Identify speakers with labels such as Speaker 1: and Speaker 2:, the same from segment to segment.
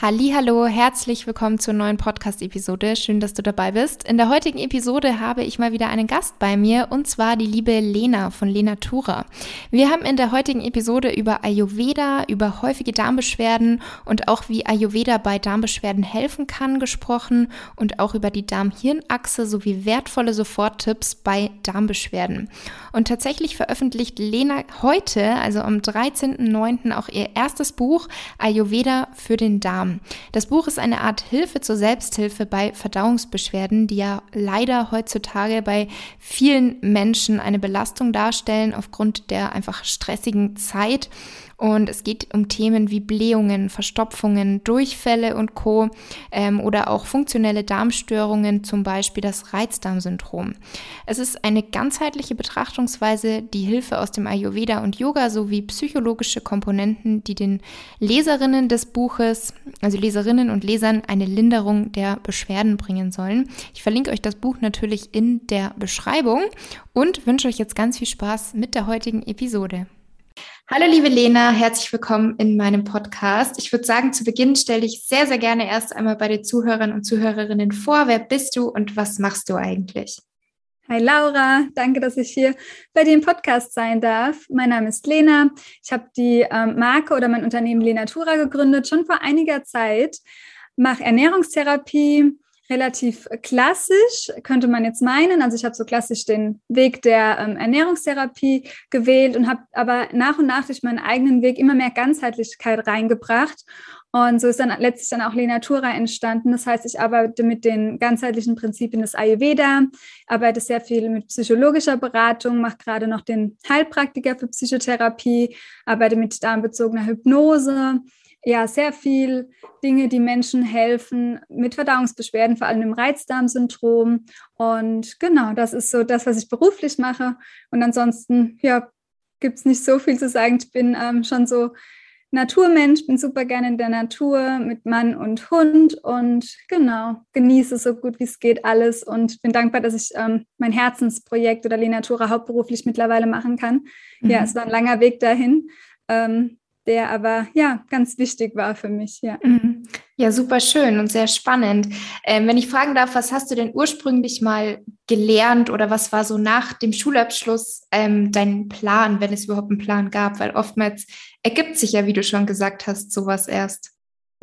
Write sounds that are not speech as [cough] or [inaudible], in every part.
Speaker 1: Hallo, herzlich willkommen zur neuen Podcast-Episode. Schön, dass du dabei bist. In der heutigen Episode habe ich mal wieder einen Gast bei mir und zwar die liebe Lena von Lena Tura. Wir haben in der heutigen Episode über Ayurveda, über häufige Darmbeschwerden und auch wie Ayurveda bei Darmbeschwerden helfen kann gesprochen und auch über die Darm-Hirn-Achse sowie wertvolle Soforttipps bei Darmbeschwerden. Und tatsächlich veröffentlicht Lena heute, also am 13.09. auch ihr erstes Buch Ayurveda für den Darm. Darm. Das Buch ist eine Art Hilfe zur Selbsthilfe bei Verdauungsbeschwerden, die ja leider heutzutage bei vielen Menschen eine Belastung darstellen aufgrund der einfach stressigen Zeit und es geht um Themen wie Blähungen, Verstopfungen, Durchfälle und Co. Ähm, oder auch funktionelle Darmstörungen, zum Beispiel das Reizdarmsyndrom. Es ist eine ganzheitliche Betrachtungsweise, die Hilfe aus dem Ayurveda und Yoga sowie psychologische Komponenten, die den Leserinnen des Buches, also Leserinnen und Lesern, eine Linderung der Beschwerden bringen sollen. Ich verlinke euch das Buch natürlich in der Beschreibung und wünsche euch jetzt ganz viel Spaß mit der heutigen Episode. Hallo liebe Lena, herzlich willkommen in meinem Podcast. Ich würde sagen, zu Beginn stelle ich sehr, sehr gerne erst einmal bei den Zuhörern und Zuhörerinnen vor. Wer bist du und was machst du eigentlich?
Speaker 2: Hi Laura, danke, dass ich hier bei im Podcast sein darf. Mein Name ist Lena. Ich habe die ähm, Marke oder mein Unternehmen Lenatura gegründet, schon vor einiger Zeit. Mache Ernährungstherapie, relativ klassisch, könnte man jetzt meinen. Also ich habe so klassisch den Weg der ähm, Ernährungstherapie gewählt und habe aber nach und nach durch meinen eigenen Weg immer mehr Ganzheitlichkeit reingebracht. Und so ist dann letztlich dann auch Lenatura entstanden. Das heißt, ich arbeite mit den ganzheitlichen Prinzipien des Ayurveda, arbeite sehr viel mit psychologischer Beratung, mache gerade noch den Heilpraktiker für Psychotherapie, arbeite mit darmbezogener Hypnose, ja sehr viel Dinge, die Menschen helfen mit Verdauungsbeschwerden, vor allem im Reizdarmsyndrom. Und genau, das ist so das, was ich beruflich mache. Und ansonsten, ja, gibt es nicht so viel zu sagen. Ich bin ähm, schon so Naturmensch, bin super gerne in der Natur mit Mann und Hund und genau, genieße so gut wie es geht alles und bin dankbar, dass ich ähm, mein Herzensprojekt oder Lenatura hauptberuflich mittlerweile machen kann. Mhm. Ja, es war ein langer Weg dahin. Ähm, der aber ja ganz wichtig war für mich. Ja,
Speaker 1: mhm. ja super schön und sehr spannend. Ähm, wenn ich fragen darf, was hast du denn ursprünglich mal gelernt oder was war so nach dem Schulabschluss ähm, dein Plan, wenn es überhaupt einen Plan gab? Weil oftmals ergibt sich ja, wie du schon gesagt hast, sowas erst.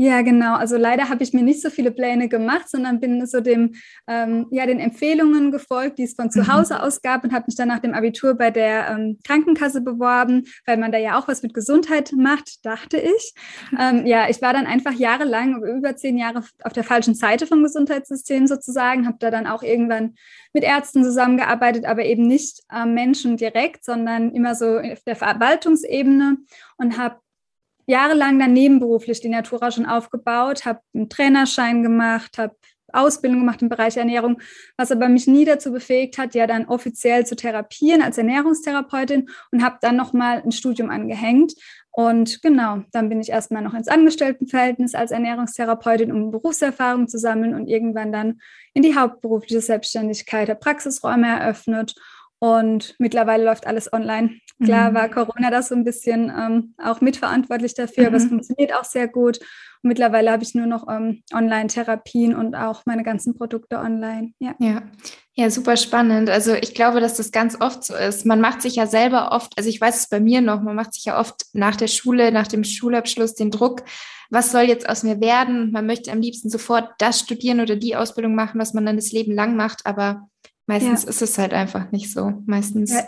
Speaker 2: Ja, genau. Also leider habe ich mir nicht so viele Pläne gemacht, sondern bin so dem, ähm, ja, den Empfehlungen gefolgt, die es von zu mhm. Hause aus gab und habe mich dann nach dem Abitur bei der ähm, Krankenkasse beworben, weil man da ja auch was mit Gesundheit macht, dachte ich. Ähm, ja, ich war dann einfach jahrelang, über zehn Jahre auf der falschen Seite vom Gesundheitssystem sozusagen, habe da dann auch irgendwann mit Ärzten zusammengearbeitet, aber eben nicht am Menschen direkt, sondern immer so auf der Verwaltungsebene und habe jahrelang dann nebenberuflich die Natura schon aufgebaut, habe einen Trainerschein gemacht, habe Ausbildung gemacht im Bereich Ernährung, was aber mich nie dazu befähigt hat, ja dann offiziell zu therapieren als Ernährungstherapeutin und habe dann nochmal ein Studium angehängt. Und genau, dann bin ich erstmal noch ins Angestelltenverhältnis als Ernährungstherapeutin, um Berufserfahrung zu sammeln und irgendwann dann in die hauptberufliche Selbstständigkeit der Praxisräume eröffnet Und mittlerweile läuft alles online. Klar mhm. war Corona das so ein bisschen ähm, auch mitverantwortlich dafür, mhm. aber es mhm. funktioniert auch sehr gut. Und mittlerweile habe ich nur noch ähm, Online-Therapien und auch meine ganzen Produkte online.
Speaker 1: Ja. ja. Ja, super spannend. Also ich glaube, dass das ganz oft so ist. Man macht sich ja selber oft, also ich weiß es bei mir noch, man macht sich ja oft nach der Schule, nach dem Schulabschluss den Druck, was soll jetzt aus mir werden? Man möchte am liebsten sofort das studieren oder die Ausbildung machen, was man dann das Leben lang macht, aber meistens ja. ist es halt einfach nicht so. Meistens. Ja,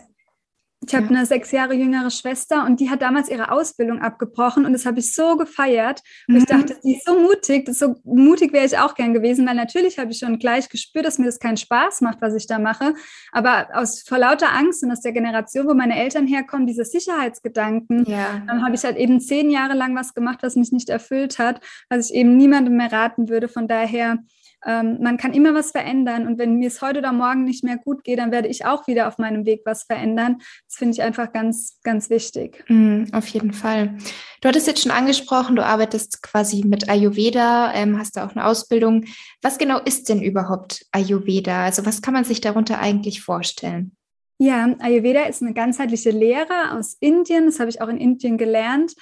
Speaker 2: ich habe ja. eine sechs Jahre jüngere Schwester und die hat damals ihre Ausbildung abgebrochen und das habe ich so gefeiert. Und mhm. ich dachte, die ist so mutig, das so mutig wäre ich auch gern gewesen, weil natürlich habe ich schon gleich gespürt, dass mir das keinen Spaß macht, was ich da mache. Aber aus vor lauter Angst und aus der Generation, wo meine Eltern herkommen, diese Sicherheitsgedanken, ja. dann habe ich halt eben zehn Jahre lang was gemacht, was mich nicht erfüllt hat, was ich eben niemandem mehr raten würde. Von daher ähm, man kann immer was verändern und wenn mir es heute oder morgen nicht mehr gut geht, dann werde ich auch wieder auf meinem Weg was verändern. Das finde ich einfach ganz, ganz wichtig.
Speaker 1: Mm, auf jeden Fall. Du hattest jetzt schon angesprochen, du arbeitest quasi mit Ayurveda, ähm, hast da auch eine Ausbildung. Was genau ist denn überhaupt Ayurveda? Also was kann man sich darunter eigentlich vorstellen?
Speaker 2: Ja, Ayurveda ist eine ganzheitliche Lehre aus Indien. Das habe ich auch in Indien gelernt.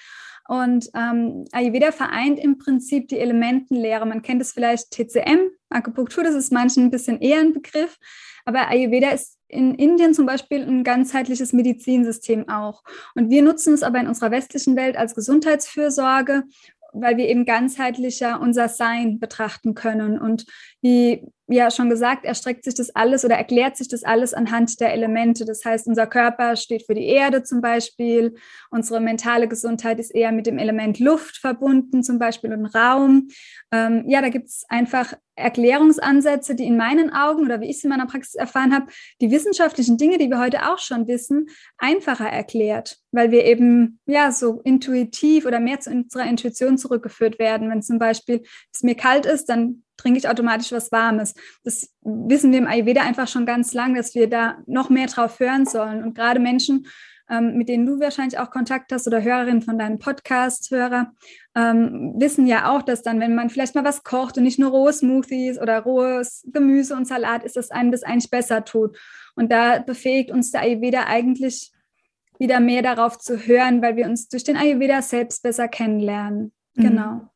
Speaker 2: Und ähm, Ayurveda vereint im Prinzip die Elementenlehre. Man kennt es vielleicht TCM, Akupunktur, das ist manchen ein bisschen eher ein Begriff. Aber Ayurveda ist in Indien zum Beispiel ein ganzheitliches Medizinsystem auch. Und wir nutzen es aber in unserer westlichen Welt als Gesundheitsfürsorge, weil wir eben ganzheitlicher unser Sein betrachten können. Und wie ja schon gesagt, erstreckt sich das alles oder erklärt sich das alles anhand der Elemente. Das heißt, unser Körper steht für die Erde zum Beispiel, unsere mentale Gesundheit ist eher mit dem Element Luft verbunden, zum Beispiel und Raum. Ähm, ja, da gibt es einfach Erklärungsansätze, die in meinen Augen oder wie ich es in meiner Praxis erfahren habe, die wissenschaftlichen Dinge, die wir heute auch schon wissen, einfacher erklärt, weil wir eben ja so intuitiv oder mehr zu unserer Intuition zurückgeführt werden. Wenn zum Beispiel es mir kalt ist, dann trinke ich automatisch was Warmes. Das wissen wir im Ayurveda einfach schon ganz lang, dass wir da noch mehr drauf hören sollen. Und gerade Menschen, ähm, mit denen du wahrscheinlich auch Kontakt hast oder Hörerinnen von deinem Podcast-Hörer, ähm, wissen ja auch, dass dann, wenn man vielleicht mal was kocht und nicht nur rohe Smoothies oder rohes Gemüse und Salat ist, dass einem das eigentlich besser tut. Und da befähigt uns der Ayurveda eigentlich wieder mehr darauf zu hören, weil wir uns durch den Ayurveda selbst besser kennenlernen. Mhm. Genau.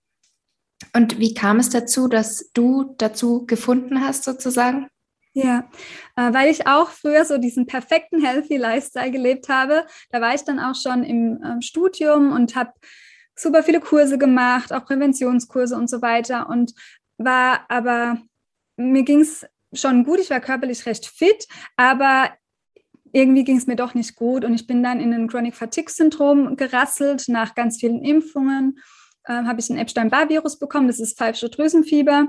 Speaker 1: Und wie kam es dazu, dass du dazu gefunden hast, sozusagen?
Speaker 2: Ja, äh, weil ich auch früher so diesen perfekten Healthy Lifestyle gelebt habe. Da war ich dann auch schon im äh, Studium und habe super viele Kurse gemacht, auch Präventionskurse und so weiter. Und war aber, mir ging es schon gut, ich war körperlich recht fit, aber irgendwie ging es mir doch nicht gut und ich bin dann in ein Chronic Fatigue Syndrom gerasselt nach ganz vielen Impfungen äh, habe ich ein Epstein-Barr-Virus bekommen, das ist pfeifische Drüsenfieber.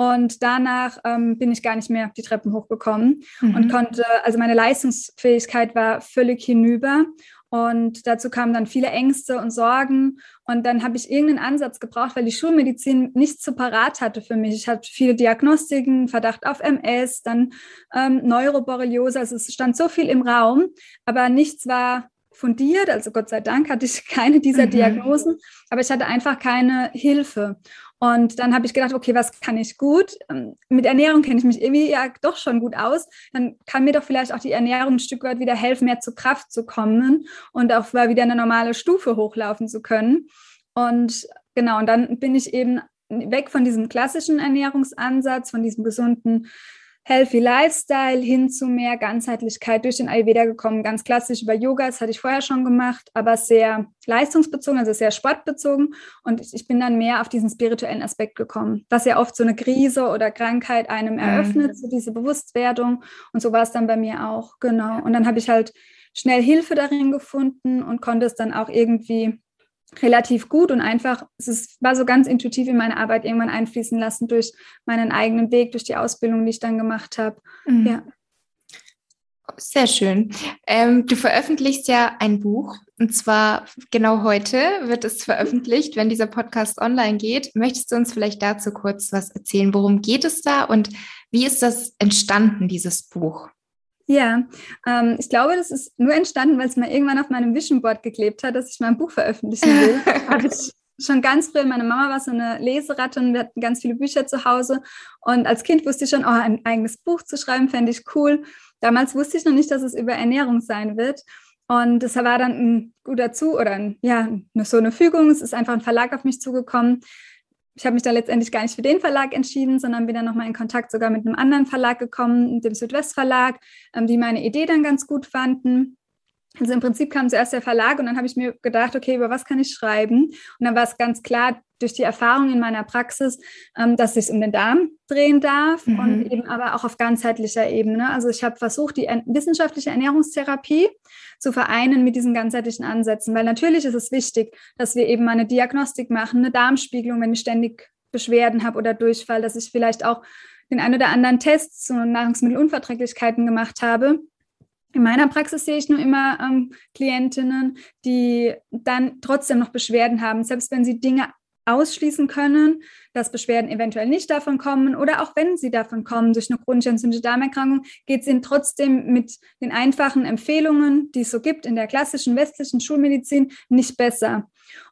Speaker 2: Und danach ähm, bin ich gar nicht mehr die Treppen hochgekommen mhm. und konnte, also meine Leistungsfähigkeit war völlig hinüber. Und dazu kamen dann viele Ängste und Sorgen. Und dann habe ich irgendeinen Ansatz gebraucht, weil die Schulmedizin nichts so parat hatte für mich. Ich hatte viele Diagnostiken, Verdacht auf MS, dann ähm, Neuroborreliose. Also es stand so viel im Raum, aber nichts war fundiert. Also Gott sei Dank hatte ich [laughs] keine dieser mhm. Diagnosen, aber ich hatte einfach keine Hilfe. Und dann habe ich gedacht, okay, was kann ich gut? Ähm, mit Ernährung kenne ich mich irgendwie ja doch schon gut aus. Dann kann mir doch vielleicht auch die Ernährung ein Stück weit wieder helfen, mehr zur Kraft zu kommen und auch wieder eine normale Stufe hochlaufen zu können. Und genau, und dann bin ich eben weg von diesem klassischen Ernährungsansatz, von diesem gesunden Healthy Lifestyle hin zu mehr Ganzheitlichkeit durch den Ayurveda gekommen. Ganz klassisch über Yoga, das hatte ich vorher schon gemacht, aber sehr leistungsbezogen, also sehr sportbezogen. Und ich bin dann mehr auf diesen spirituellen Aspekt gekommen, was ja oft so eine Krise oder Krankheit einem mhm. eröffnet, mhm. so diese Bewusstwerdung. Und so war es dann bei mir auch, genau. Und dann habe ich halt schnell Hilfe darin gefunden und konnte es dann auch irgendwie relativ gut und einfach, es ist, war so ganz intuitiv in meine Arbeit irgendwann einfließen lassen durch meinen eigenen Weg, durch die Ausbildung, die ich dann gemacht habe. Mhm. Ja.
Speaker 1: Sehr schön. Ähm, du veröffentlichst ja ein Buch und zwar genau heute wird es veröffentlicht, wenn dieser Podcast online geht. Möchtest du uns vielleicht dazu kurz was erzählen? Worum geht es da und wie ist das entstanden, dieses Buch?
Speaker 2: Ja, ähm, ich glaube, das ist nur entstanden, weil es mal irgendwann auf meinem Vision Board geklebt hat, dass ich mein Buch veröffentlichen will. [laughs] Habe ich schon ganz früh, meine Mama war so eine Leseratte und wir hatten ganz viele Bücher zu Hause. Und als Kind wusste ich schon, oh, ein eigenes Buch zu schreiben, fände ich cool. damals wusste ich noch nicht, dass es über Ernährung sein wird. Und das war dann ein guter Zu oder ein, ja, so eine Fügung. Es ist einfach ein Verlag auf mich zugekommen. Ich habe mich da letztendlich gar nicht für den Verlag entschieden, sondern bin dann nochmal in Kontakt sogar mit einem anderen Verlag gekommen, dem Südwestverlag, ähm, die meine Idee dann ganz gut fanden. Also im Prinzip kam zuerst der Verlag und dann habe ich mir gedacht, okay, über was kann ich schreiben? Und dann war es ganz klar durch die Erfahrung in meiner Praxis, ähm, dass es sich um den Darm drehen darf mhm. und eben aber auch auf ganzheitlicher Ebene. Also ich habe versucht, die wissenschaftliche Ernährungstherapie zu vereinen mit diesen ganzheitlichen Ansätzen, weil natürlich ist es wichtig, dass wir eben mal eine Diagnostik machen, eine Darmspiegelung, wenn ich ständig Beschwerden habe oder Durchfall, dass ich vielleicht auch den ein oder anderen Test zu Nahrungsmittelunverträglichkeiten gemacht habe. In meiner Praxis sehe ich nur immer ähm, Klientinnen, die dann trotzdem noch Beschwerden haben, selbst wenn sie Dinge ausschließen können, dass Beschwerden eventuell nicht davon kommen oder auch wenn sie davon kommen durch eine chronische entzündliche Darmerkrankung, geht es ihnen trotzdem mit den einfachen Empfehlungen, die es so gibt in der klassischen westlichen Schulmedizin, nicht besser.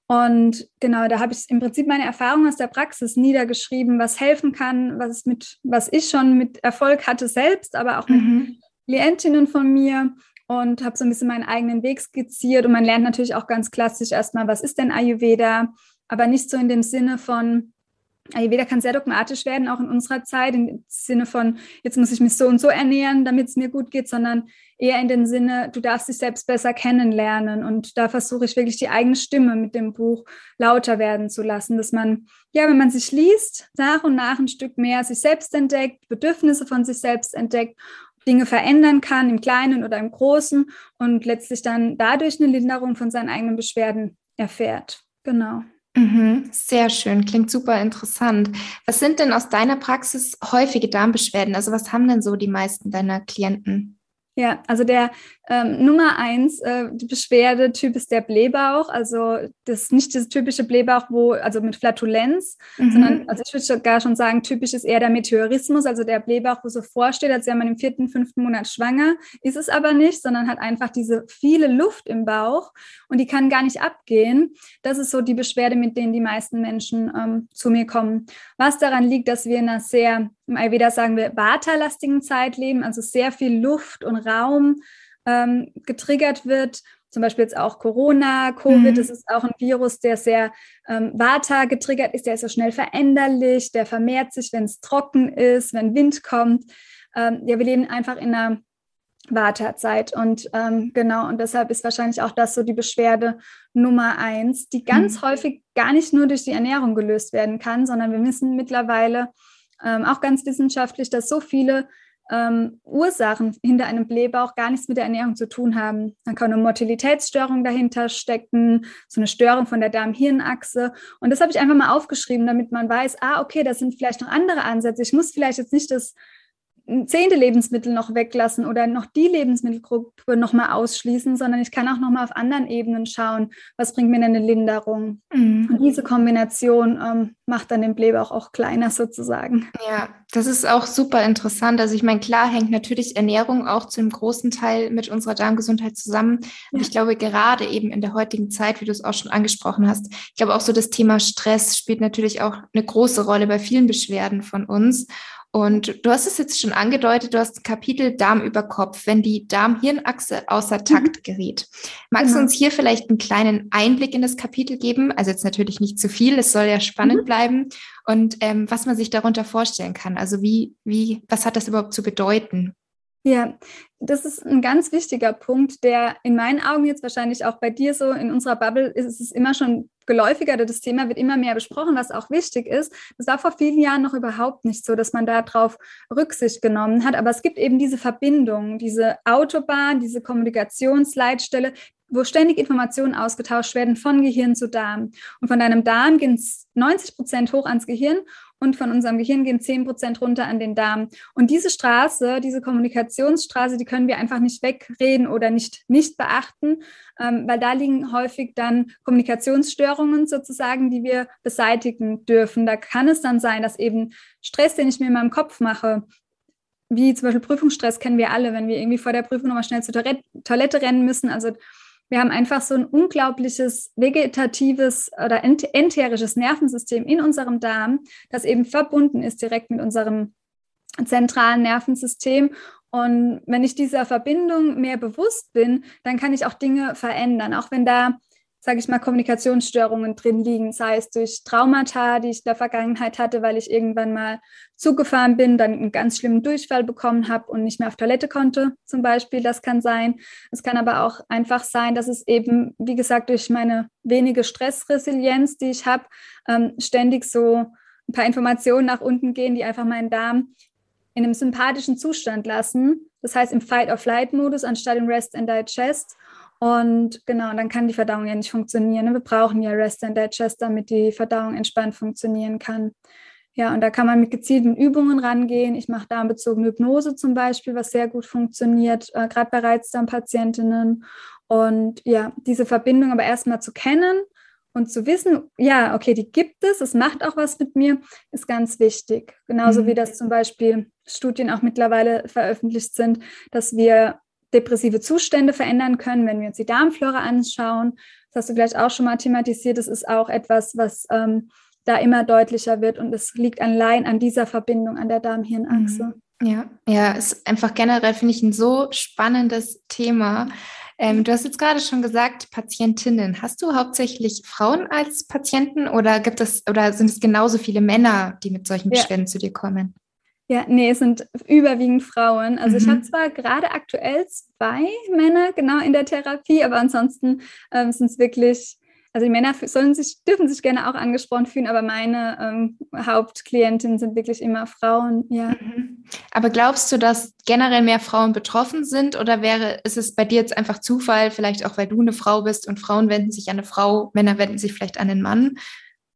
Speaker 2: Und genau, da habe ich im Prinzip meine Erfahrung aus der Praxis niedergeschrieben, was helfen kann, was mit, was ich schon mit Erfolg hatte selbst, aber auch mit mhm. Klientinnen von mir und habe so ein bisschen meinen eigenen Weg skizziert. Und man lernt natürlich auch ganz klassisch erstmal, was ist denn Ayurveda? Aber nicht so in dem Sinne von, Ayurveda kann sehr dogmatisch werden, auch in unserer Zeit, im Sinne von, jetzt muss ich mich so und so ernähren, damit es mir gut geht, sondern eher in dem Sinne, du darfst dich selbst besser kennenlernen. Und da versuche ich wirklich die eigene Stimme mit dem Buch lauter werden zu lassen, dass man, ja, wenn man sich liest, nach und nach ein Stück mehr sich selbst entdeckt, Bedürfnisse von sich selbst entdeckt Dinge verändern kann, im Kleinen oder im Großen und letztlich dann dadurch eine Linderung von seinen eigenen Beschwerden erfährt. Genau.
Speaker 1: Mhm, sehr schön, klingt super interessant. Was sind denn aus deiner Praxis häufige Darmbeschwerden? Also was haben denn so die meisten deiner Klienten?
Speaker 2: Ja, also der ähm, Nummer eins äh, Beschwerdetyp ist der Blähbauch. Also das ist nicht das typische Blähbauch, wo, also mit Flatulenz, mhm. sondern, also ich würde sogar schon sagen, typisch ist eher der Meteorismus, also der Blähbauch, wo so vorsteht, als wäre man im vierten, fünften Monat schwanger. Ist es aber nicht, sondern hat einfach diese viele Luft im Bauch und die kann gar nicht abgehen. Das ist so die Beschwerde, mit denen die meisten Menschen ähm, zu mir kommen. Was daran liegt, dass wir in einer sehr im Ayurveda sagen wir Vata-lastigen Zeit leben, also sehr viel Luft und Raum ähm, getriggert wird. Zum Beispiel jetzt auch Corona, Covid, mhm. das ist auch ein Virus, der sehr ähm, Vata getriggert ist, der ist so schnell veränderlich, der vermehrt sich, wenn es trocken ist, wenn Wind kommt. Ähm, ja, wir leben einfach in einer Vata-Zeit und ähm, genau, und deshalb ist wahrscheinlich auch das so die Beschwerde Nummer eins, die ganz mhm. häufig gar nicht nur durch die Ernährung gelöst werden kann, sondern wir wissen mittlerweile, ähm, auch ganz wissenschaftlich, dass so viele ähm, Ursachen hinter einem Blähbauch gar nichts mit der Ernährung zu tun haben. Dann kann eine Motilität,Störung dahinter stecken, so eine Störung von der Darm-Hirn-Achse. Und das habe ich einfach mal aufgeschrieben, damit man weiß, ah, okay, das sind vielleicht noch andere Ansätze. Ich muss vielleicht jetzt nicht das zehnte Lebensmittel noch weglassen oder noch die Lebensmittelgruppe nochmal ausschließen, sondern ich kann auch nochmal auf anderen Ebenen schauen, was bringt mir denn eine Linderung. Mhm. Und diese Kombination ähm, macht dann den Blähbauch auch kleiner sozusagen.
Speaker 1: Ja, das ist auch super interessant. Also ich meine, klar hängt natürlich Ernährung auch zu einem großen Teil mit unserer Darmgesundheit zusammen. Ja. ich glaube, gerade eben in der heutigen Zeit, wie du es auch schon angesprochen hast, ich glaube auch so das Thema Stress spielt natürlich auch eine große Rolle bei vielen Beschwerden von uns. Und du hast es jetzt schon angedeutet, du hast ein Kapitel Darm über Kopf, wenn die Darm-Hirn-Achse außer Takt mhm. gerät. Magst genau. du uns hier vielleicht einen kleinen Einblick in das Kapitel geben? Also jetzt natürlich nicht zu viel, es soll ja spannend mhm. bleiben. Und ähm, was man sich darunter vorstellen kann. Also wie, wie, was hat das überhaupt zu bedeuten?
Speaker 2: Ja, das ist ein ganz wichtiger Punkt, der in meinen Augen jetzt wahrscheinlich auch bei dir so in unserer Bubble ist es immer schon geläufiger, das Thema wird immer mehr besprochen, was auch wichtig ist. Das war vor vielen Jahren noch überhaupt nicht so, dass man darauf Rücksicht genommen hat. Aber es gibt eben diese Verbindung, diese Autobahn, diese Kommunikationsleitstelle, wo ständig Informationen ausgetauscht werden von Gehirn zu Darm. Und von deinem Darm gehen es 90 Prozent hoch ans Gehirn und von unserem Gehirn gehen 10 Prozent runter an den Darm. Und diese Straße, diese Kommunikationsstraße, die können wir einfach nicht wegreden oder nicht, nicht beachten, ähm, weil da liegen häufig dann Kommunikationsstörungen sozusagen, die wir beseitigen dürfen. Da kann es dann sein, dass eben Stress, den ich mir in meinem Kopf mache, wie zum Beispiel Prüfungsstress kennen wir alle, wenn wir irgendwie vor der Prüfung nochmal schnell zur Toilette rennen müssen. Also wir haben einfach so ein unglaubliches vegetatives oder enterisches Nervensystem in unserem Darm, das eben verbunden ist direkt mit unserem zentralen Nervensystem. Und wenn ich dieser Verbindung mehr bewusst bin, dann kann ich auch Dinge verändern, auch wenn da sage ich mal, Kommunikationsstörungen drin liegen, sei es durch Traumata, die ich in der Vergangenheit hatte, weil ich irgendwann mal zugefahren bin, dann einen ganz schlimmen Durchfall bekommen habe und nicht mehr auf Toilette konnte, zum Beispiel. Das kann sein. Es kann aber auch einfach sein, dass es eben, wie gesagt, durch meine wenige Stressresilienz, die ich habe, ähm, ständig so ein paar Informationen nach unten gehen, die einfach meinen Darm in einem sympathischen Zustand lassen. Das heißt im Fight-or-Flight-Modus anstatt im Rest and Digest. Und genau, dann kann die Verdauung ja nicht funktionieren. Wir brauchen ja Rest and Digest, damit die Verdauung entspannt funktionieren kann. Ja, und da kann man mit gezielten Übungen rangehen. Ich mache darmbezogene Hypnose zum Beispiel, was sehr gut funktioniert, äh, gerade bei Reizdarmpatientinnen. Und ja, diese Verbindung aber erstmal zu kennen und zu wissen, ja, okay, die gibt es, es macht auch was mit mir, ist ganz wichtig. Genauso mhm. wie das zum Beispiel Studien auch mittlerweile veröffentlicht sind, dass wir depressive Zustände verändern können, wenn wir uns die Darmflora anschauen. Das hast du vielleicht auch schon mal thematisiert. Das ist auch etwas, was ähm, da immer deutlicher wird und es liegt allein an dieser Verbindung an der Darm-Hirn-Achse.
Speaker 1: Mhm. Ja, ja, ist einfach generell, finde ich, ein so spannendes Thema. Ähm, du hast jetzt gerade schon gesagt, Patientinnen. Hast du hauptsächlich Frauen als Patienten oder gibt es oder sind es genauso viele Männer, die mit solchen Beschwerden ja. zu dir kommen?
Speaker 2: Ja, nee, es sind überwiegend Frauen. Also mhm. ich habe zwar gerade aktuell zwei Männer genau in der Therapie, aber ansonsten ähm, sind es wirklich, also die Männer sollen sich, dürfen sich gerne auch angesprochen fühlen, aber meine ähm, Hauptklientinnen sind wirklich immer Frauen, ja. Mhm.
Speaker 1: Aber glaubst du, dass generell mehr Frauen betroffen sind oder wäre, ist es bei dir jetzt einfach Zufall, vielleicht auch weil du eine Frau bist und Frauen wenden sich an eine Frau, Männer wenden sich vielleicht an einen Mann?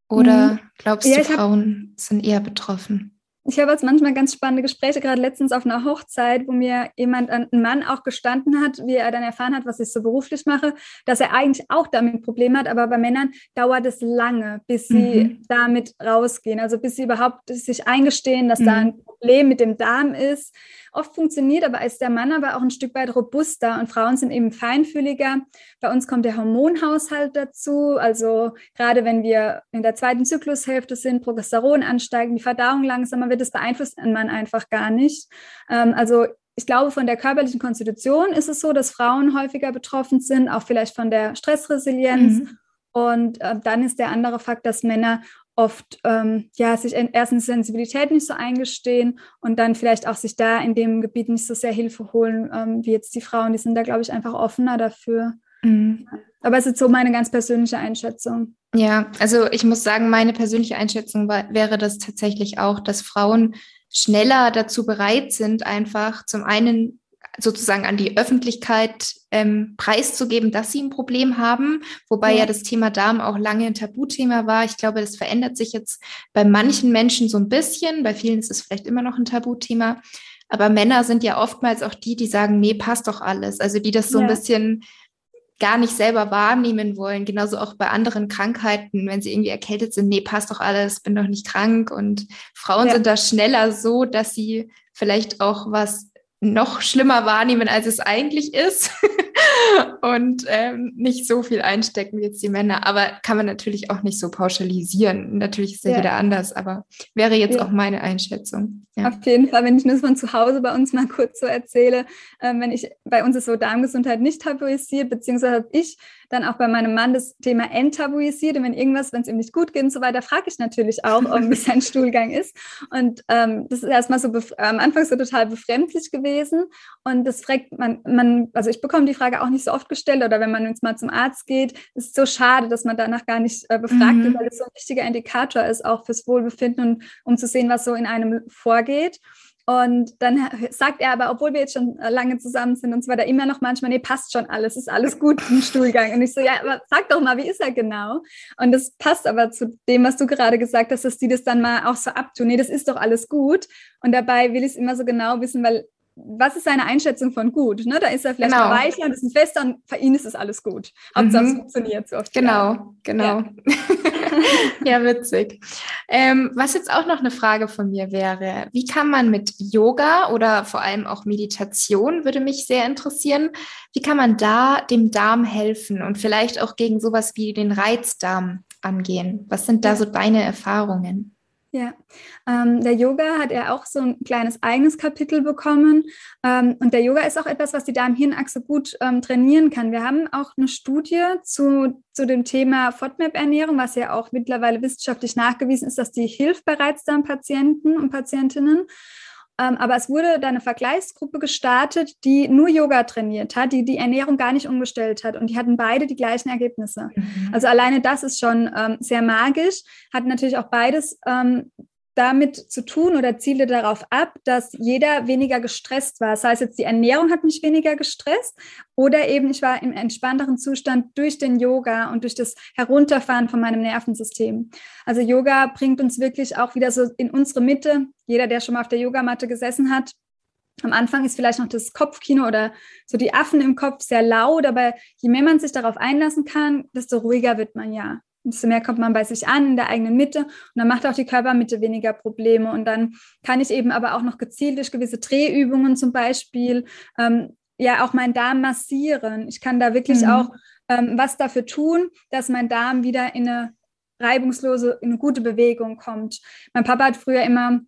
Speaker 1: Oder mhm. glaubst ja, du, Frauen hab, sind eher betroffen?
Speaker 2: Ich habe jetzt manchmal ganz spannende Gespräche, gerade letztens auf einer Hochzeit, wo mir jemand, ein Mann auch gestanden hat, wie er dann erfahren hat, was ich so beruflich mache, dass er eigentlich auch damit Probleme hat, aber bei Männern dauert es lange, bis sie mhm. damit rausgehen, also bis sie überhaupt sich eingestehen, dass mhm. da ein Problem mit dem Darm ist. Oft funktioniert aber ist der Mann aber auch ein Stück weit robuster und Frauen sind eben feinfühliger. Bei uns kommt der Hormonhaushalt dazu. Also gerade wenn wir in der zweiten Zyklushälfte sind, Progesteron ansteigen, die Verdauung langsamer wird, das beeinflusst ein Mann einfach gar nicht. Ähm, also ich glaube, von der körperlichen Konstitution ist es so, dass Frauen häufiger betroffen sind, auch vielleicht von der Stressresilienz. Mhm. Und äh, dann ist der andere Fakt, dass Männer oft ähm, ja, sich erstens Sensibilität nicht so eingestehen und dann vielleicht auch sich da in dem Gebiet nicht so sehr Hilfe holen, ähm, wie jetzt die Frauen. Die sind da, glaube ich, einfach offener dafür. Mhm. Aber es ist so meine ganz persönliche Einschätzung.
Speaker 1: Ja, also ich muss sagen, meine persönliche Einschätzung war, wäre das tatsächlich auch, dass Frauen schneller dazu bereit sind, einfach zum einen sozusagen an die Öffentlichkeit ähm, preiszugeben, dass sie ein Problem haben, wobei ja. ja das Thema Darm auch lange ein Tabuthema war. Ich glaube, das verändert sich jetzt bei manchen Menschen so ein bisschen, bei vielen ist es vielleicht immer noch ein Tabuthema. Aber Männer sind ja oftmals auch die, die sagen, nee, passt doch alles. Also die das so ja. ein bisschen gar nicht selber wahrnehmen wollen. Genauso auch bei anderen Krankheiten, wenn sie irgendwie erkältet sind, nee, passt doch alles, bin doch nicht krank. Und Frauen ja. sind da schneller so, dass sie vielleicht auch was noch schlimmer wahrnehmen, als es eigentlich ist [laughs] und ähm, nicht so viel einstecken wie jetzt die Männer. Aber kann man natürlich auch nicht so pauschalisieren. Natürlich ist ja, ja. jeder anders, aber wäre jetzt ja. auch meine Einschätzung.
Speaker 2: Ja. Auf jeden Fall, wenn ich nur von zu Hause bei uns mal kurz so erzähle, äh, wenn ich bei uns ist so Darmgesundheit nicht tabuisiert, beziehungsweise habe ich dann auch bei meinem Mann das Thema enttabuisiert. Und wenn irgendwas, wenn es ihm nicht gut geht und so weiter, frage ich natürlich auch, [laughs] wie sein Stuhlgang ist. Und ähm, das ist erstmal so am Anfang so total befremdlich gewesen. Und das fragt man, man, also ich bekomme die Frage auch nicht so oft gestellt oder wenn man jetzt mal zum Arzt geht, ist es so schade, dass man danach gar nicht äh, befragt mhm. wird, weil es so ein wichtiger Indikator ist, auch fürs Wohlbefinden und um zu sehen, was so in einem vorgeht. Und dann sagt er aber, obwohl wir jetzt schon äh, lange zusammen sind und so weiter, immer noch manchmal, nee, passt schon alles, ist alles gut im Stuhlgang. Und ich so, ja, aber sag doch mal, wie ist er genau? Und das passt aber zu dem, was du gerade gesagt hast, dass die das dann mal auch so abtun. Nee, das ist doch alles gut. Und dabei will ich es immer so genau wissen, weil was ist seine Einschätzung von gut? Ne? Da ist er vielleicht genau. weicher ein fester und für ihn ist es alles gut. Hauptsache mhm. es funktioniert so oft.
Speaker 1: Genau, genau. Ja, [laughs] ja witzig. Ähm, was jetzt auch noch eine Frage von mir wäre, wie kann man mit Yoga oder vor allem auch Meditation, würde mich sehr interessieren, wie kann man da dem Darm helfen und vielleicht auch gegen sowas wie den Reizdarm angehen? Was sind da so deine Erfahrungen?
Speaker 2: Ja, ähm, der Yoga hat er auch so ein kleines eigenes Kapitel bekommen. Ähm, und der Yoga ist auch etwas, was die Darm-Hirn-Achse gut ähm, trainieren kann. Wir haben auch eine Studie zu, zu dem Thema FODMAP-Ernährung, was ja auch mittlerweile wissenschaftlich nachgewiesen ist, dass die hilft bereits dann Patienten und Patientinnen. Ähm, aber es wurde da eine Vergleichsgruppe gestartet, die nur Yoga trainiert hat, die die Ernährung gar nicht umgestellt hat. Und die hatten beide die gleichen Ergebnisse. Mhm. Also alleine das ist schon ähm, sehr magisch. Hat natürlich auch beides ähm, damit zu tun oder ziele darauf ab, dass jeder weniger gestresst war. Das heißt jetzt, die Ernährung hat mich weniger gestresst oder eben ich war im entspannteren Zustand durch den Yoga und durch das Herunterfahren von meinem Nervensystem. Also Yoga bringt uns wirklich auch wieder so in unsere Mitte. Jeder, der schon mal auf der Yogamatte gesessen hat, am Anfang ist vielleicht noch das Kopfkino oder so die Affen im Kopf sehr laut, aber je mehr man sich darauf einlassen kann, desto ruhiger wird man ja desto mehr kommt man bei sich an in der eigenen Mitte und dann macht auch die Körpermitte weniger Probleme. Und dann kann ich eben aber auch noch gezielt durch gewisse Drehübungen zum Beispiel ähm, ja auch meinen Darm massieren. Ich kann da wirklich mhm. auch ähm, was dafür tun, dass mein Darm wieder in eine reibungslose, in eine gute Bewegung kommt. Mein Papa hat früher immer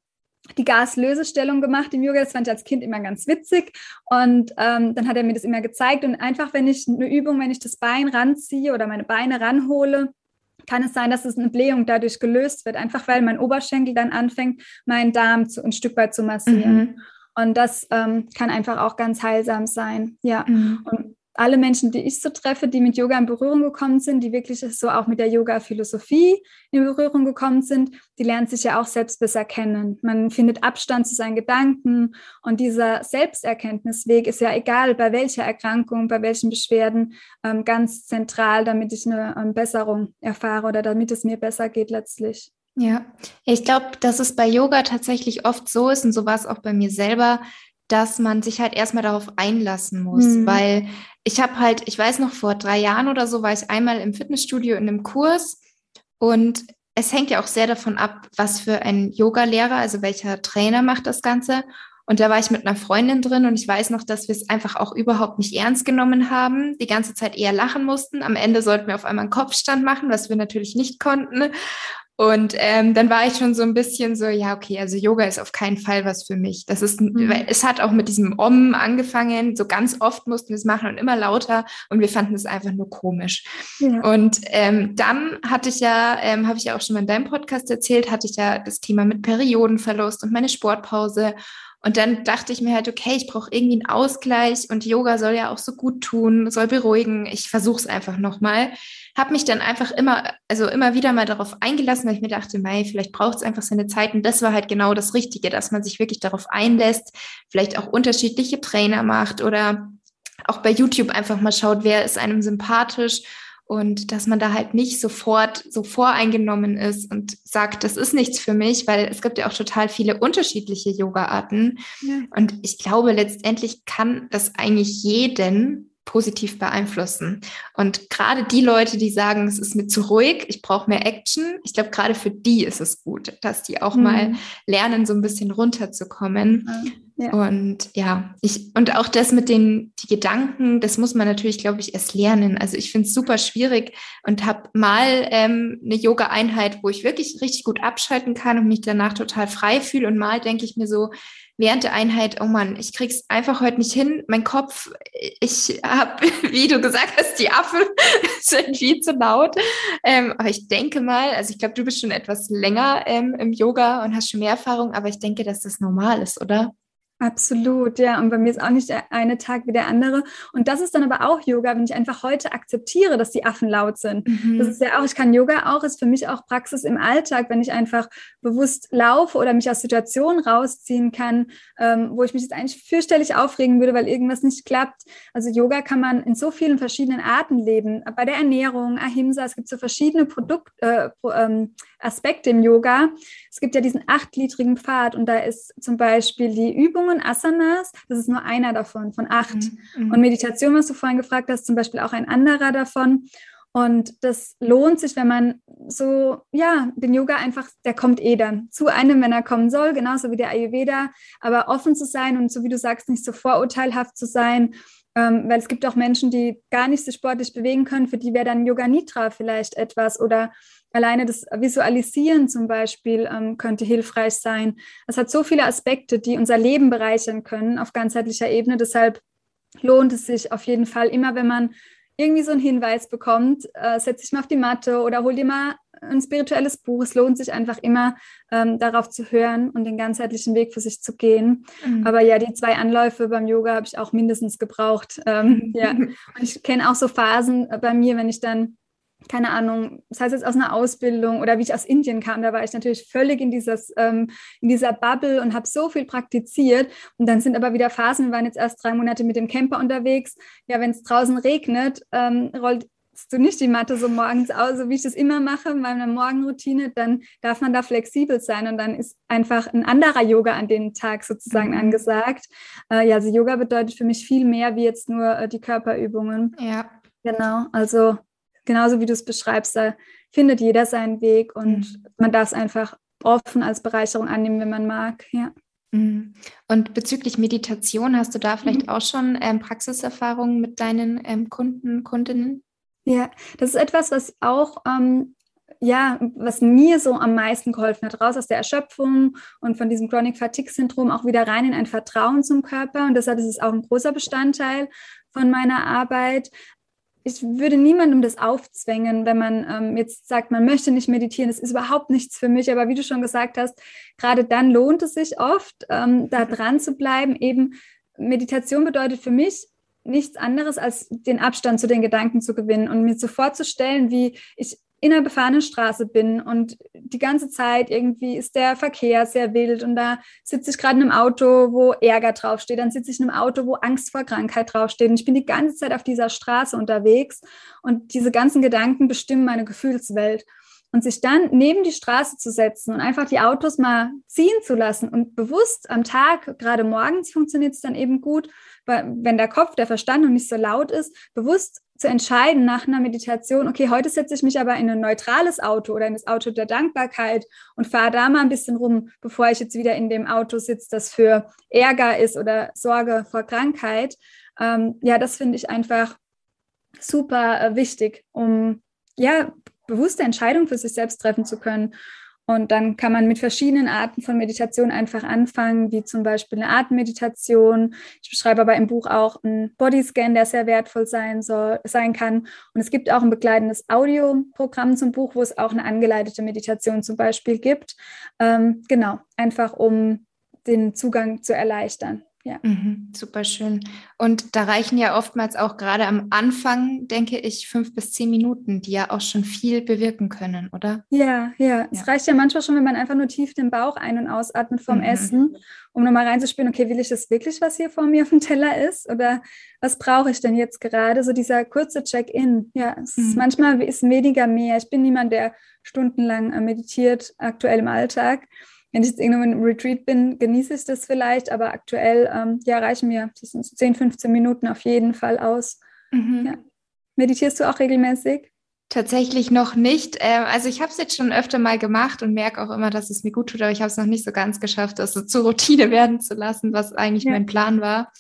Speaker 2: die Gaslösestellung gemacht im Yoga. Das fand ich als Kind immer ganz witzig. Und ähm, dann hat er mir das immer gezeigt. Und einfach, wenn ich eine Übung, wenn ich das Bein ranziehe oder meine Beine ranhole, kann es sein, dass es eine Blähung dadurch gelöst wird, einfach weil mein Oberschenkel dann anfängt, meinen Darm zu, ein Stück weit zu massieren. Mhm. Und das ähm, kann einfach auch ganz heilsam sein. Ja. Mhm. Und alle Menschen, die ich so treffe, die mit Yoga in Berührung gekommen sind, die wirklich so auch mit der Yoga-Philosophie in Berührung gekommen sind, die lernen sich ja auch selbst besser kennen. Man findet Abstand zu seinen Gedanken und dieser Selbsterkenntnisweg ist ja egal, bei welcher Erkrankung, bei welchen Beschwerden, ähm, ganz zentral, damit ich eine ähm, Besserung erfahre oder damit es mir besser geht letztlich.
Speaker 1: Ja, ich glaube, dass es bei Yoga tatsächlich oft so ist und so war es auch bei mir selber, dass man sich halt erstmal darauf einlassen muss, mhm. weil ich habe halt, ich weiß noch, vor drei Jahren oder so war ich einmal im Fitnessstudio in einem Kurs und es hängt ja auch sehr davon ab, was für ein Yoga-Lehrer, also welcher Trainer macht das Ganze. Und da war ich mit einer Freundin drin und ich weiß noch, dass wir es einfach auch überhaupt nicht ernst genommen haben, die ganze Zeit eher lachen mussten. Am Ende sollten wir auf einmal einen Kopfstand machen, was wir natürlich nicht konnten. Und ähm, dann war ich schon so ein bisschen so, ja, okay, also Yoga ist auf keinen Fall was für mich. Das ist, mhm. es hat auch mit diesem Om angefangen. So ganz oft mussten wir es machen und immer lauter und wir fanden es einfach nur komisch. Ja. Und ähm, dann hatte ich ja, ähm, habe ich ja auch schon mal in deinem Podcast erzählt, hatte ich ja das Thema mit Periodenverlust und meine Sportpause. Und dann dachte ich mir halt, okay, ich brauche irgendwie einen Ausgleich und Yoga soll ja auch so gut tun, soll beruhigen. Ich versuche es einfach nochmal. Habe mich dann einfach immer, also immer wieder mal darauf eingelassen, weil ich mir dachte, mei, vielleicht braucht es einfach seine Zeit. Und das war halt genau das Richtige, dass man sich wirklich darauf einlässt, vielleicht auch unterschiedliche Trainer macht oder auch bei YouTube einfach mal schaut, wer ist einem sympathisch und dass man da halt nicht sofort so voreingenommen ist und sagt, das ist nichts für mich, weil es gibt ja auch total viele unterschiedliche Yoga-Arten. Ja. Und ich glaube, letztendlich kann das eigentlich jeden positiv beeinflussen. Und gerade die Leute, die sagen, es ist mir zu ruhig, ich brauche mehr Action, ich glaube, gerade für die ist es gut, dass die auch mhm. mal lernen, so ein bisschen runterzukommen. Ja. Und ja, ich, und auch das mit den die Gedanken, das muss man natürlich, glaube ich, erst lernen. Also ich finde es super schwierig und habe mal ähm, eine Yoga-Einheit, wo ich wirklich richtig gut abschalten kann und mich danach total frei fühle. Und mal denke ich mir so, während der Einheit, oh Mann, ich krieg's einfach heute nicht hin. Mein Kopf, ich habe, [laughs] wie du gesagt hast, die Affen [laughs] sind viel zu laut. Ähm, aber ich denke mal, also ich glaube, du bist schon etwas länger ähm, im Yoga und hast schon mehr Erfahrung, aber ich denke, dass das normal ist, oder?
Speaker 2: Absolut, ja. Und bei mir ist auch nicht der eine Tag wie der andere. Und das ist dann aber auch Yoga, wenn ich einfach heute akzeptiere, dass die Affen laut sind. Mhm. Das ist ja auch, ich kann Yoga auch, ist für mich auch Praxis im Alltag, wenn ich einfach bewusst laufe oder mich aus Situationen rausziehen kann, ähm, wo ich mich jetzt eigentlich fürchterlich aufregen würde, weil irgendwas nicht klappt. Also Yoga kann man in so vielen verschiedenen Arten leben. Bei der Ernährung, Ahimsa, es gibt so verschiedene Produkt, äh, ähm, Aspekte im Yoga. Es gibt ja diesen achtgliedrigen Pfad und da ist zum Beispiel die Übungen, Asanas, das ist nur einer davon, von acht. Mhm. Und Meditation, was du vorhin gefragt hast, zum Beispiel auch ein anderer davon. Und das lohnt sich, wenn man so, ja, den Yoga einfach, der kommt eh dann zu einem, wenn er kommen soll, genauso wie der Ayurveda, aber offen zu sein und so wie du sagst, nicht so vorurteilhaft zu sein Ähm, weil es gibt auch Menschen, die gar nicht sich sportlich bewegen können, für die wäre dann Yoga Nitra vielleicht etwas oder alleine das Visualisieren zum Beispiel ähm, könnte hilfreich sein. Es hat so viele Aspekte, die unser Leben bereichern können auf ganzheitlicher Ebene. Deshalb lohnt es sich auf jeden Fall immer, wenn man irgendwie so einen Hinweis bekommt, äh, setz dich mal auf die Matte oder hol dir mal ein spirituelles Buch. Es lohnt sich einfach immer, ähm, darauf zu hören und den ganzheitlichen Weg für sich zu gehen. Mhm. Aber ja, die zwei Anläufe beim Yoga habe ich auch mindestens gebraucht. Ähm, [laughs] ja. Und ich kenne auch so Phasen äh, bei mir, wenn ich dann keine Ahnung, das heißt jetzt aus einer Ausbildung oder wie ich aus Indien kam, da war ich natürlich völlig in, dieses, ähm, in dieser Bubble und habe so viel praktiziert. Und dann sind aber wieder Phasen, wir waren jetzt erst drei Monate mit dem Camper unterwegs. Ja, wenn es draußen regnet, ähm, rollt du nicht die Matte so morgens aus, so wie ich das immer mache in meiner Morgenroutine, dann darf man da flexibel sein und dann ist einfach ein anderer Yoga an dem Tag sozusagen mhm. angesagt. Äh, ja, also Yoga bedeutet für mich viel mehr wie jetzt nur äh, die Körperübungen.
Speaker 1: Ja.
Speaker 2: Genau, also genauso wie du es beschreibst, da findet jeder seinen Weg und mhm. man darf es einfach offen als Bereicherung annehmen, wenn man mag. Ja.
Speaker 1: Mhm. Und bezüglich Meditation, hast du da vielleicht mhm. auch schon ähm, Praxiserfahrungen mit deinen ähm, Kunden, Kundinnen?
Speaker 2: Ja, das ist etwas, was auch ähm, ja, was mir so am meisten geholfen hat, raus aus der Erschöpfung und von diesem Chronic Fatigue Syndrom auch wieder rein in ein Vertrauen zum Körper. Und deshalb ist es auch ein großer Bestandteil von meiner Arbeit, ich würde niemandem das aufzwängen, wenn man ähm, jetzt sagt, man möchte nicht meditieren, das ist überhaupt nichts für mich. Aber wie du schon gesagt hast, gerade dann lohnt es sich oft, ähm, da dran zu bleiben. Eben Meditation bedeutet für mich nichts anderes, als den Abstand zu den Gedanken zu gewinnen und mir so vorzustellen, wie ich in einer befahrenen Straße bin und die ganze Zeit irgendwie ist der Verkehr sehr wild und da sitze ich gerade in einem Auto, wo Ärger draufsteht, dann sitze ich in einem Auto, wo Angst vor Krankheit draufsteht und ich bin die ganze Zeit auf dieser Straße unterwegs und diese ganzen Gedanken bestimmen meine Gefühlswelt. Und sich dann neben die Straße zu setzen und einfach die Autos mal ziehen zu lassen und bewusst am Tag, gerade morgens funktioniert es dann eben gut, weil wenn der Kopf, der Verstand noch nicht so laut ist, bewusst zu entscheiden nach einer Meditation, okay, heute setze ich mich aber in ein neutrales Auto oder in das Auto der Dankbarkeit und fahre da mal ein bisschen rum, bevor ich jetzt wieder in dem Auto sitze, das für Ärger ist oder Sorge vor Krankheit. Ähm, ja, das finde ich einfach super äh, wichtig, um ja bewusste Entscheidungen für sich selbst treffen zu können. Und dann kann man mit verschiedenen Arten von Meditation einfach anfangen, wie zum Beispiel eine Atemmeditation. Ich beschreibe aber im Buch auch einen Bodyscan, der sehr wertvoll sein soll, sein kann. Und es gibt auch ein begleitendes Audioprogramm zum Buch, wo es auch eine angeleitete Meditation zum Beispiel gibt. Ähm, genau, einfach um den Zugang zu erleichtern. Ja.
Speaker 1: Mhm, super schön. Und da reichen ja oftmals auch gerade am Anfang, denke ich, fünf bis zehn Minuten, die ja auch schon viel bewirken können, oder?
Speaker 2: Ja, ja. ja. Es reicht ja manchmal schon, wenn man einfach nur tief den Bauch ein- und ausatmet vom mhm. Essen, um nochmal reinzuspüren, okay, will ich das wirklich, was hier vor mir auf dem Teller ist? Oder was brauche ich denn jetzt gerade? So dieser kurze Check-in. Ja, mhm. ist, manchmal ist weniger mehr. Ich bin niemand, der stundenlang äh, meditiert, aktuell im Alltag wenn ich jetzt irgendwo im Retreat bin, genieße ich das vielleicht, aber aktuell ähm, ja, reichen mir 10, 15 Minuten auf jeden Fall aus. Mhm. Ja. Meditierst du auch regelmäßig?
Speaker 1: Tatsächlich noch nicht. Ähm, also ich habe es jetzt schon öfter mal gemacht und merke auch immer, dass es mir gut tut, aber ich habe es noch nicht so ganz geschafft, das so zur Routine [laughs] werden zu lassen, was eigentlich ja. mein Plan war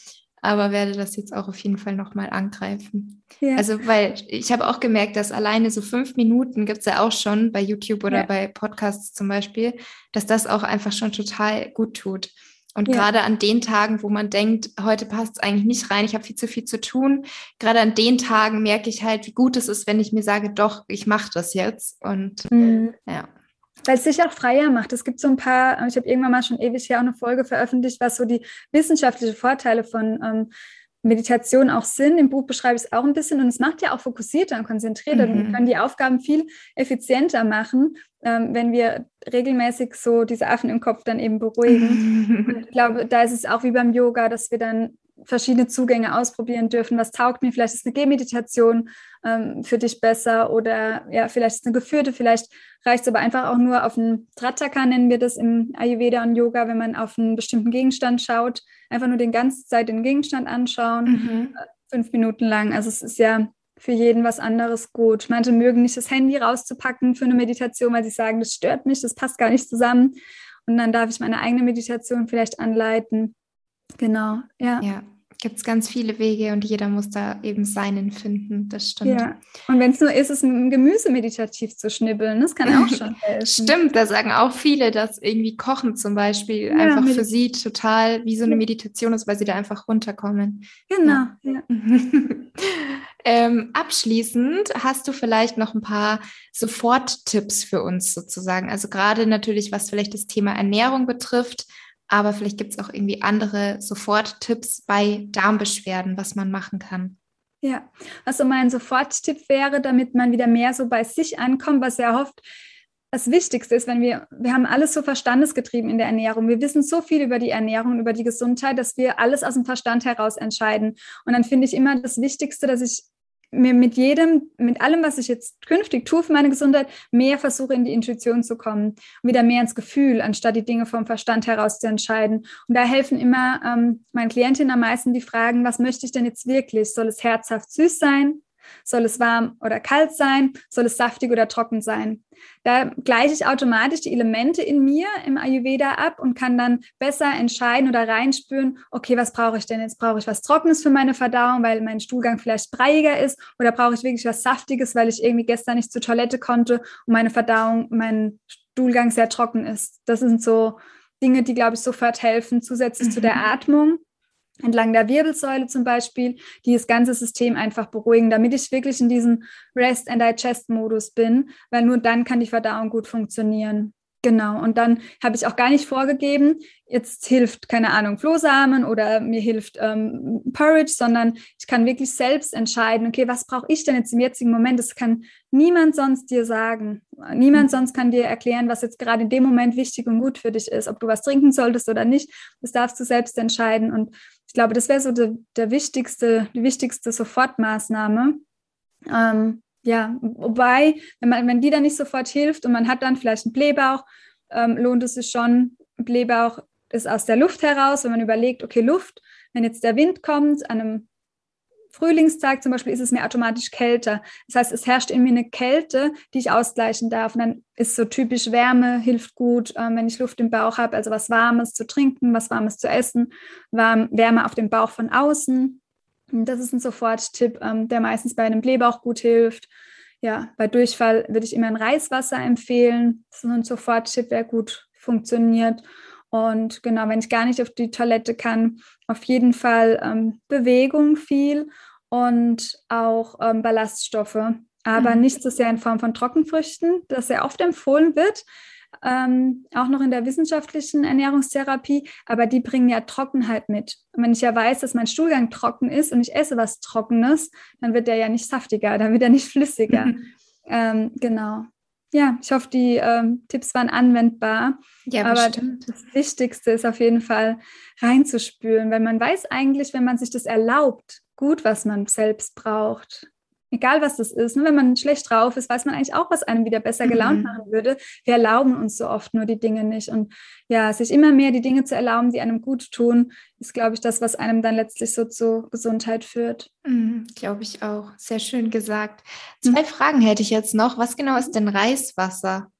Speaker 1: aber werde das jetzt auch auf jeden Fall nochmal angreifen. Ja. Also, weil ich habe auch gemerkt, dass alleine so fünf Minuten gibt es ja auch schon bei YouTube oder ja. bei Podcasts zum Beispiel, dass das auch einfach schon total gut tut. Und ja. gerade an den Tagen, wo man denkt, heute passt es eigentlich nicht rein, ich habe viel zu viel zu tun, gerade an den Tagen merke ich halt, wie gut es ist, wenn ich mir sage, doch, ich mache das jetzt. Und mhm. ja.
Speaker 2: Weil es sich auch freier macht. Es gibt so ein paar, ich habe irgendwann mal schon ewig hier auch eine Folge veröffentlicht, was so die wissenschaftlichen Vorteile von ähm, Meditation auch sind. Im Buch beschreibe ich es auch ein bisschen und es macht ja auch fokussierter und konzentrierter. Mhm. Wir können die Aufgaben viel effizienter machen, ähm, wenn wir regelmäßig so diese Affen im Kopf dann eben beruhigen. [laughs] ich glaube, da ist es auch wie beim Yoga, dass wir dann verschiedene Zugänge ausprobieren dürfen. Was taugt mir? Vielleicht ist eine Gehmeditation ähm, für dich besser oder ja, vielleicht ist eine geführte, vielleicht reicht es aber einfach auch nur auf einen Trataka, nennen wir das im Ayurveda und Yoga, wenn man auf einen bestimmten Gegenstand schaut, einfach nur den ganze Zeit den Gegenstand anschauen, mhm. Äh, fünf Minuten lang. Also es ist ja für jeden was anderes gut. Manche mögen nicht das Handy rauszupacken für eine Meditation, weil sie sagen, das stört mich, das passt gar nicht zusammen. Und dann darf ich meine eigene Meditation vielleicht anleiten. Genau, ja.
Speaker 1: Ja, gibt es ganz viele Wege und jeder muss da eben seinen finden. Das stimmt. Ja,
Speaker 2: und wenn es nur ist, es ein Gemüse meditativ zu schnibbeln, das kann auch schon [laughs] helfen.
Speaker 1: Stimmt, da sagen auch viele, dass irgendwie Kochen zum Beispiel ja, einfach für sie total wie so eine Meditation ist, weil sie da einfach runterkommen.
Speaker 2: Genau, ja. [laughs]
Speaker 1: ähm, abschließend hast du vielleicht noch ein paar Soforttipps für uns sozusagen. Also gerade natürlich, was vielleicht das Thema Ernährung betrifft aber vielleicht gibt es auch irgendwie andere Soforttipps bei Darmbeschwerden, was man machen kann.
Speaker 2: Ja, also mein Soforttipp wäre, damit man wieder mehr so bei sich ankommt, was ja oft das Wichtigste ist, wenn wir, wir haben alles so verstandesgetrieben in der Ernährung. Wir wissen so viel über die Ernährung, über die Gesundheit, dass wir alles aus dem Verstand heraus entscheiden. Und dann finde ich immer das Wichtigste, dass ich mir mit jedem, mit allem, was ich jetzt künftig tue für meine Gesundheit, mehr versuche, in die Intuition zu kommen wieder mehr ins Gefühl, anstatt die Dinge vom Verstand heraus zu entscheiden. Und da helfen immer ähm, meinen Klientinnen am meisten die Fragen, was möchte ich denn jetzt wirklich? Soll es herzhaft süß sein? Soll es warm oder kalt sein? Soll es saftig oder trocken sein? Da gleiche ich automatisch die Elemente in mir im Ayurveda ab und kann dann besser entscheiden oder reinspüren, okay, was brauche ich denn jetzt? Brauche ich was Trockenes für meine Verdauung, weil mein Stuhlgang vielleicht breiiger ist? Oder brauche ich wirklich was Saftiges, weil ich irgendwie gestern nicht zur Toilette konnte und meine Verdauung, mein Stuhlgang sehr trocken ist? Das sind so Dinge, die, glaube ich, sofort helfen, zusätzlich mhm. zu der mhm. Atmung entlang der Wirbelsäule zum Beispiel, die das ganze System einfach beruhigen, damit ich wirklich in diesem Rest and Digest Modus bin, weil nur dann kann die Verdauung gut funktionieren. Genau, und dann habe ich auch gar nicht vorgegeben, jetzt hilft, keine Ahnung, Flohsamen oder mir hilft ähm, Porridge, sondern ich kann wirklich selbst entscheiden, okay, was brauche ich denn jetzt im jetzigen Moment? Das kann niemand sonst dir sagen. Niemand mhm. sonst kann dir erklären, was jetzt gerade in dem Moment wichtig und gut für dich ist, ob du was trinken solltest oder nicht. Das darfst du selbst entscheiden. Und ich glaube, das wäre so der, der wichtigste, die wichtigste Sofortmaßnahme. Ähm, ja, wobei, wenn, man, wenn die dann nicht sofort hilft und man hat dann vielleicht einen Blähbauch, ähm, lohnt es sich schon. Blähbauch ist aus der Luft heraus, wenn man überlegt, okay, Luft, wenn jetzt der Wind kommt, an einem Frühlingstag zum Beispiel ist es mir automatisch kälter. Das heißt, es herrscht in mir eine Kälte, die ich ausgleichen darf. Und dann ist so typisch Wärme, hilft gut, ähm, wenn ich Luft im Bauch habe, also was Warmes zu trinken, was Warmes zu essen, warm, Wärme auf dem Bauch von außen. Das ist ein Soforttipp, ähm, der meistens bei einem Blähbauch gut hilft. Ja, bei Durchfall würde ich immer ein Reiswasser empfehlen. Das ist ein Soforttipp, der gut funktioniert. Und genau, wenn ich gar nicht auf die Toilette kann, auf jeden Fall ähm, Bewegung viel und auch ähm, Ballaststoffe, aber mhm. nicht so sehr in Form von Trockenfrüchten, das sehr oft empfohlen wird, ähm, auch noch in der wissenschaftlichen Ernährungstherapie, aber die bringen ja Trockenheit mit. Und wenn ich ja weiß, dass mein Stuhlgang trocken ist und ich esse was Trockenes, dann wird der ja nicht saftiger, dann wird er nicht flüssiger. [laughs] ähm, genau. Ja, ich hoffe, die ähm, Tipps waren anwendbar. Ja, aber bestimmt. das Wichtigste ist auf jeden Fall reinzuspülen, weil man weiß eigentlich, wenn man sich das erlaubt, gut, was man selbst braucht egal was das ist, ne? wenn man schlecht drauf ist, weiß man eigentlich auch, was einem wieder besser gelaunt mhm. machen würde. Wir erlauben uns so oft nur die Dinge nicht. Und ja, sich immer mehr die Dinge zu erlauben, die einem gut tun, ist, glaube ich, das, was einem dann letztlich so zur Gesundheit führt.
Speaker 1: Mhm, glaube ich auch. Sehr schön gesagt. Zwei mhm. Fragen hätte ich jetzt noch. Was genau ist denn Reiswasser?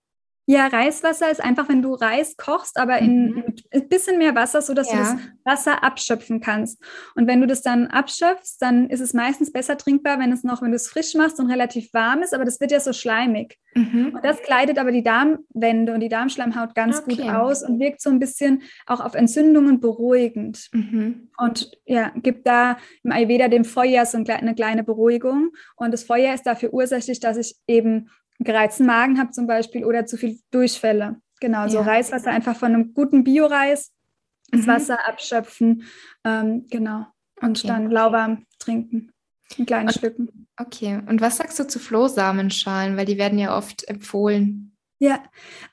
Speaker 2: Ja, Reiswasser ist einfach, wenn du Reis kochst, aber in, mhm. ein bisschen mehr Wasser, sodass ja. du das Wasser abschöpfen kannst. Und wenn du das dann abschöpfst, dann ist es meistens besser trinkbar, wenn es noch, wenn du es frisch machst und relativ warm ist, aber das wird ja so schleimig. Mhm. Und das kleidet aber die Darmwände und die Darmschleimhaut ganz okay. gut aus und wirkt so ein bisschen auch auf Entzündungen beruhigend. Mhm. Und ja, gibt da im Ayurveda dem Feuer so eine kleine Beruhigung. Und das Feuer ist dafür ursächlich, dass ich eben gereizten Magen habe zum Beispiel oder zu viel Durchfälle. Genau, so ja. Reiswasser einfach von einem guten Bioreis, das mhm. Wasser abschöpfen, ähm, genau. Und okay. dann lauwarm trinken, in kleinen
Speaker 1: und,
Speaker 2: Stücken.
Speaker 1: Okay, und was sagst du zu Flohsamenschalen? Weil die werden ja oft empfohlen.
Speaker 2: Ja,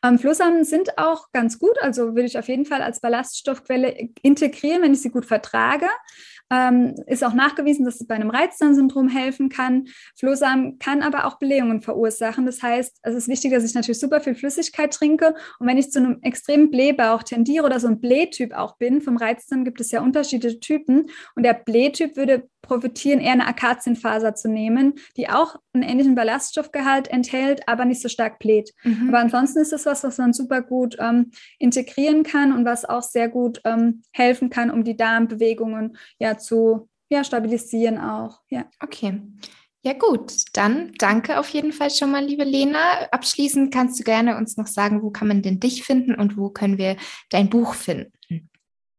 Speaker 2: ähm, Flohsamen sind auch ganz gut, also würde ich auf jeden Fall als Ballaststoffquelle integrieren, wenn ich sie gut vertrage. Ähm, ist auch nachgewiesen, dass es bei einem Reizdarmsyndrom helfen kann. Flohsamen kann aber auch Blähungen verursachen. Das heißt, es ist wichtig, dass ich natürlich super viel Flüssigkeit trinke. Und wenn ich zu einem extremen Blähbauch tendiere oder so ein Blähtyp auch bin, vom Reizdarm gibt es ja unterschiedliche Typen. Und der Blähtyp würde profitieren, eher eine Akazienfaser zu nehmen, die auch einen ähnlichen Ballaststoffgehalt enthält, aber nicht so stark bläht. Mhm. Aber ansonsten ist das was, was man super gut ähm, integrieren kann und was auch sehr gut ähm, helfen kann, um die Darmbewegungen ja zu ja, stabilisieren auch. Ja.
Speaker 1: Okay. Ja gut, dann danke auf jeden Fall schon mal, liebe Lena. Abschließend kannst du gerne uns noch sagen, wo kann man denn dich finden und wo können wir dein Buch finden?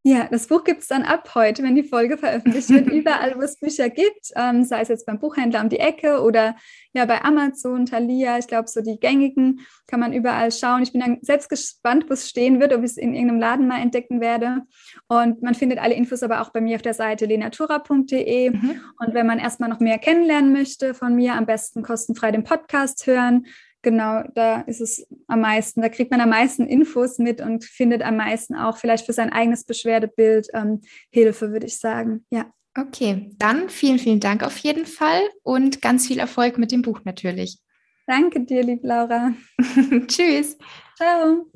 Speaker 2: Ja, das Buch gibt es dann ab heute, wenn die Folge veröffentlicht wird, [laughs] überall, wo es Bücher gibt, ähm, sei es jetzt beim Buchhändler um die Ecke oder ja bei Amazon, Thalia, ich glaube, so die gängigen kann man überall schauen. Ich bin dann selbst gespannt, wo es stehen wird, ob ich es in irgendeinem Laden mal entdecken werde. Und man findet alle Infos aber auch bei mir auf der Seite lenatura.de. Mhm. Und wenn man erstmal noch mehr kennenlernen möchte von mir, am besten kostenfrei den Podcast hören genau, da ist es am meisten, da kriegt man am meisten Infos mit und findet am meisten auch vielleicht für sein eigenes Beschwerdebild ähm, Hilfe, würde ich sagen. Ja.
Speaker 1: Okay, dann vielen, vielen Dank auf jeden Fall und ganz viel Erfolg mit dem Buch natürlich.
Speaker 2: Danke dir, liebe Laura. [laughs]
Speaker 1: Tschüss.
Speaker 2: Ciao.